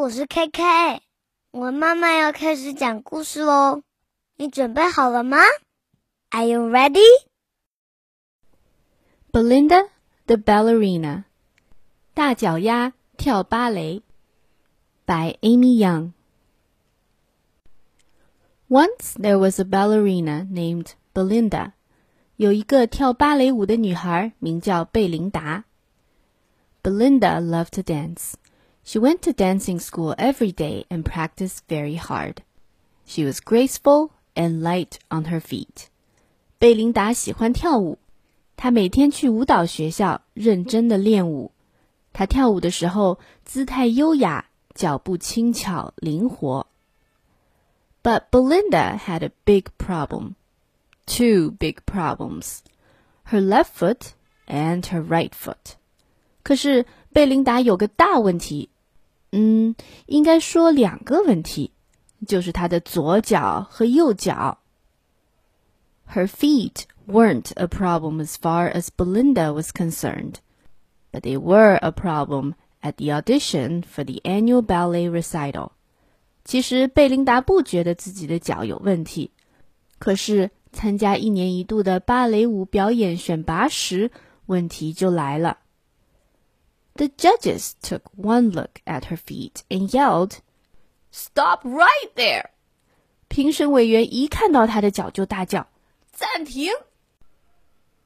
我是 KK，我妈妈要开始讲故事喽，你准备好了吗？Are you ready? Belinda the ballerina，大脚丫跳芭蕾，by Amy Young。Once there was a ballerina named Belinda，有一个跳芭蕾舞的女孩名叫贝琳达。Belinda loved to dance. She went to dancing school every day and practiced very hard. She was graceful and light on her feet. 贝琳达喜欢跳舞，她每天去舞蹈学校认真的练舞。她跳舞的时候姿态优雅，脚步轻巧灵活。But Belinda had a big problem. Two big problems. Her left foot and her right foot. 可是贝琳达有个大问题， 嗯，应该说两个问题，就是她的左脚和右脚。Her feet weren't a problem as far as Belinda was concerned, but they were a problem at the audition for the annual ballet recital. 其实贝琳达不觉得自己的脚有问题，可是参加一年一度的芭蕾舞表演选拔时，问题就来了。The judges took one look at her feet and yelled, "Stop right there!" 评审委员一看到她的脚就大叫：“暂停！”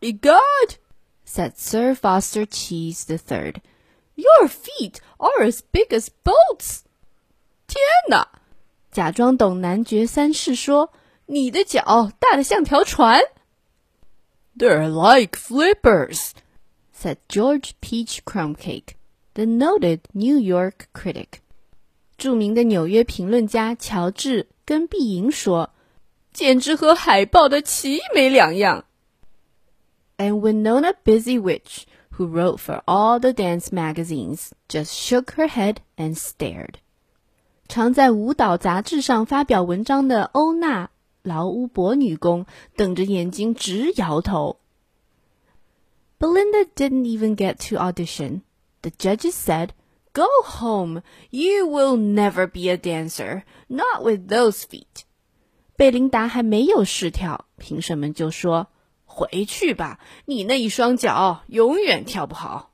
"Egad," said Sir Foster Cheese the Third, "your feet are as big as boats." 天哪！假装懂男爵三世说：“你的脚大的像条船。” They're like flippers said George Peach Crumbcake, the noted New York critic. 着名的纽约评论家乔治·跟碧莹说：“简直和海豹的鳍没两样。” And Winona Busy Witch, who wrote for all the dance magazines, just shook her head and stared. 常在舞蹈杂志上发表文章的欧娜·劳乌伯女工瞪着眼睛直摇头。 Belinda didn't even get to audition. The judges said, Go home. You will never be a dancer, not with those feet. 贝琳达还没有试跳，评审们就说：“回去吧，你那一双脚永远跳不好。”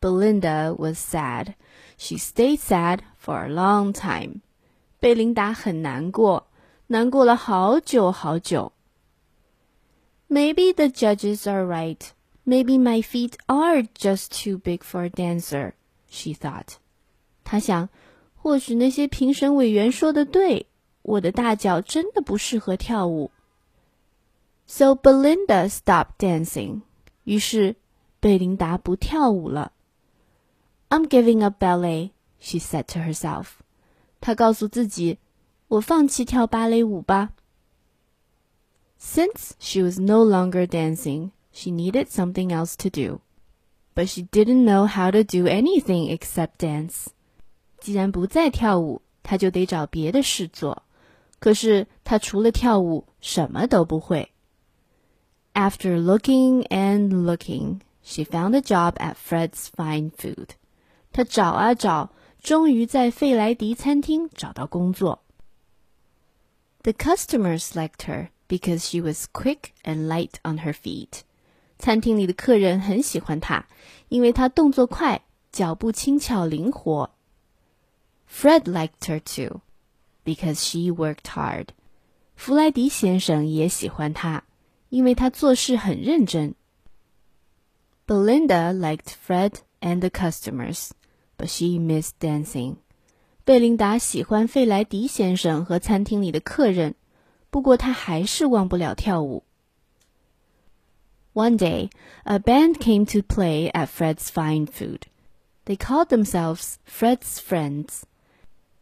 Belinda was sad. She stayed sad for a long time. 贝琳达很难过，难过了好久好久。 Maybe the judges are right. Maybe my feet are just too big for a dancer, she thought. 她想，或许那些评审委员说的对，我的大脚真的不适合跳舞。So Belinda stopped dancing. 于是贝琳达不跳舞了。I'm giving up ballet, she said to herself. 她告诉自己，我放弃跳芭蕾舞吧。 since she was no longer dancing, she needed something else to do. But she didn't know how to do anything except dance. 既然不再跳舞，她就得找别的事做。可是她除了跳舞，什么都不会。After looking and looking, she found a job at Fred's Fine Food. 她找啊找，终于在费莱迪餐厅找到工作。The customers liked her because she was quick and light on her feet. 餐厅里的客人很喜欢她，因为她动作快，脚步轻巧灵活。Fred liked her too, because she worked hard. 弗莱迪先生也喜欢她，因为她做事很认真。Belinda liked Fred and the customers, but she missed dancing. 贝琳达喜欢费莱迪先生和餐厅里的客人， 不过他还是忘不了跳舞。One day, a band came to play at Fred's Fine Food. They called themselves Fred's Friends.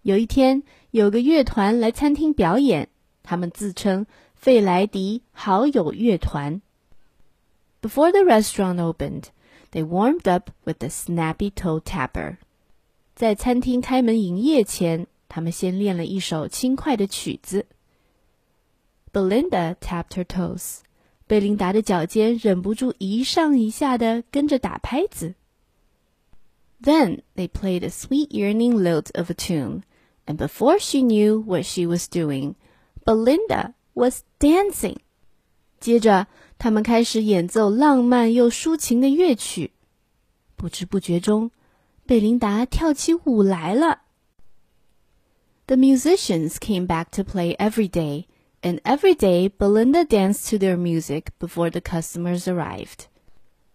有一天，有个乐团来餐厅表演，他们自称费莱迪好友乐团。Before the restaurant opened, they warmed up with the snappy toe tapper. 在餐厅开门营业前，他们先练了一首轻快的曲子。 Belinda tapped her toes. 贝琳达的脚尖忍不住一上一下的跟着打拍子。 Then they played a sweet yearning lilt of a tune, and before she knew what she was doing, Belinda was dancing. 接着，他们开始演奏浪漫又抒情的乐曲。不知不觉中，贝琳达跳起舞来了。The musicians came back to play every day, and every day Belinda danced to their music before the customers arrived.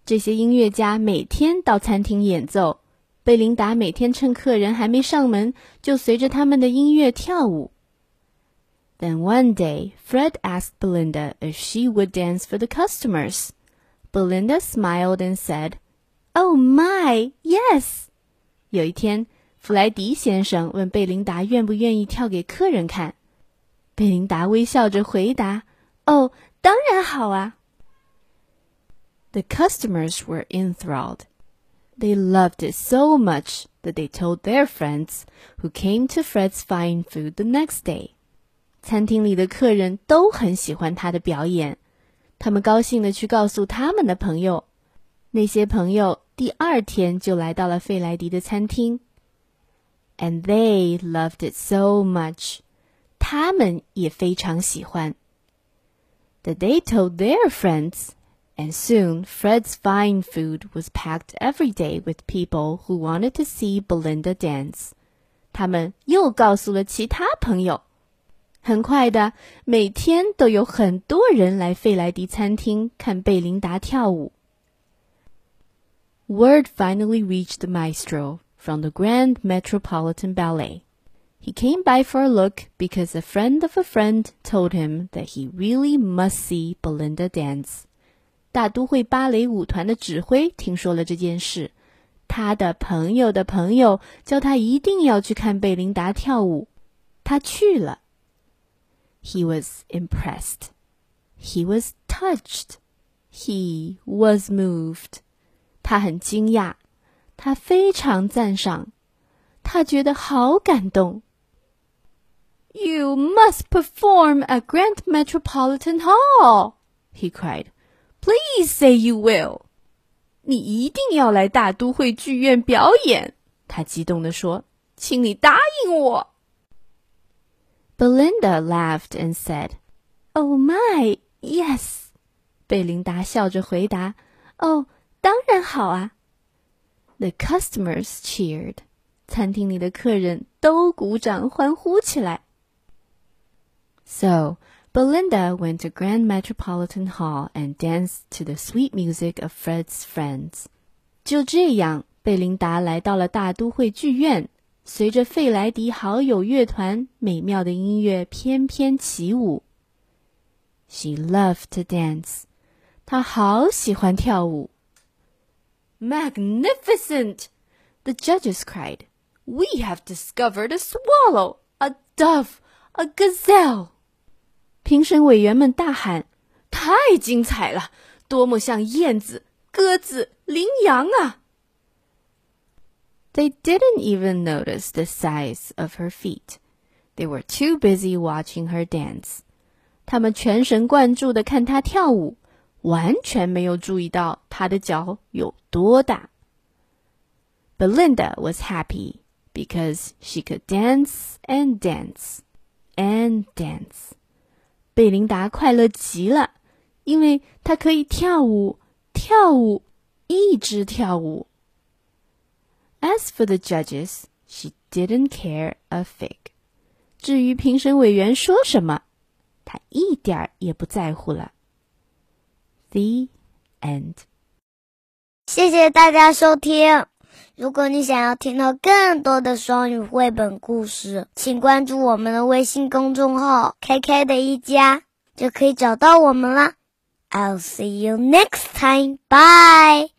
这些音乐家每天到餐厅演奏。贝琳达每天趁客人还没上门，就随着他们的音乐跳舞。Then one day, Fred asked Belinda if she would dance for the customers. Belinda smiled and said, "Oh my, yes." 有一天，弗莱迪先生问贝琳达愿不愿意跳给客人看。 贝琳达微笑着回答：“哦，当然好啊。” The customers were enthralled. They loved it so much that they told their friends, who came to Fred's fine food the next day. 餐厅里的客人都很喜欢他的表演，他们高兴的去告诉他们的朋友。那些朋友第二天就来到了费莱迪的餐厅，and they loved it so much. 他们也非常喜欢。That they told their friends and soon Fred's fine food was packed every day with people who wanted to see Belinda dance. 他们又告诉了其他朋友。很快的，每天都有很多人来费莱迪餐厅看贝琳达跳舞。Word finally reached the maestro from the Grand Metropolitan Ballet. He came by for a look because a friend of a friend told him that he really must see Belinda dance. 大都会芭蕾舞团的指挥听说了这件事，他的朋友的朋友叫他一定要去看贝琳达跳舞。他去了。He was impressed. He was touched. He was moved. 他很惊讶，他非常赞赏，他觉得好感动。 You must perform at Grand Metropolitan Hall, he cried. Please say you will. 你一定要来大都会剧院表演，他激动地说：“请你答应我。” Belinda laughed and said, "Oh my, yes." 贝琳达笑着回答：“哦，当然好啊。” The customers cheered. 餐厅里的客人都鼓掌欢呼起来。 So Belinda went to Grand Metropolitan Hall and danced to the sweet music of Fred's friends. 就这样，贝琳达来到了大都会剧院，随着费莱迪好友乐团美妙的音乐翩翩起舞。She loved to dance. 她好喜欢跳舞。Magnificent! The judges cried. We have discovered a swallow, a dove, a gazelle. 评审委员们大喊：“太精彩了！多么像燕子、鸽子、羚羊啊！” They didn't even notice the size of her feet. They were too busy watching her dance. 他们全神贯注地看她跳舞，完全没有注意到她的脚有多大。Belinda was happy because she could dance and dance and dance. 贝琳达快乐极了，因为她可以跳舞，跳舞，一直跳舞。As for the judges, she didn't care a fig. 至于评审委员说什么，她一点儿也不在乎了。The end. 谢谢大家收听。如果你想要听到更多的双语绘本故事，请关注我们的微信公众号 “KK 的一家”，就可以找到我们啦。I'll see you next time. Bye.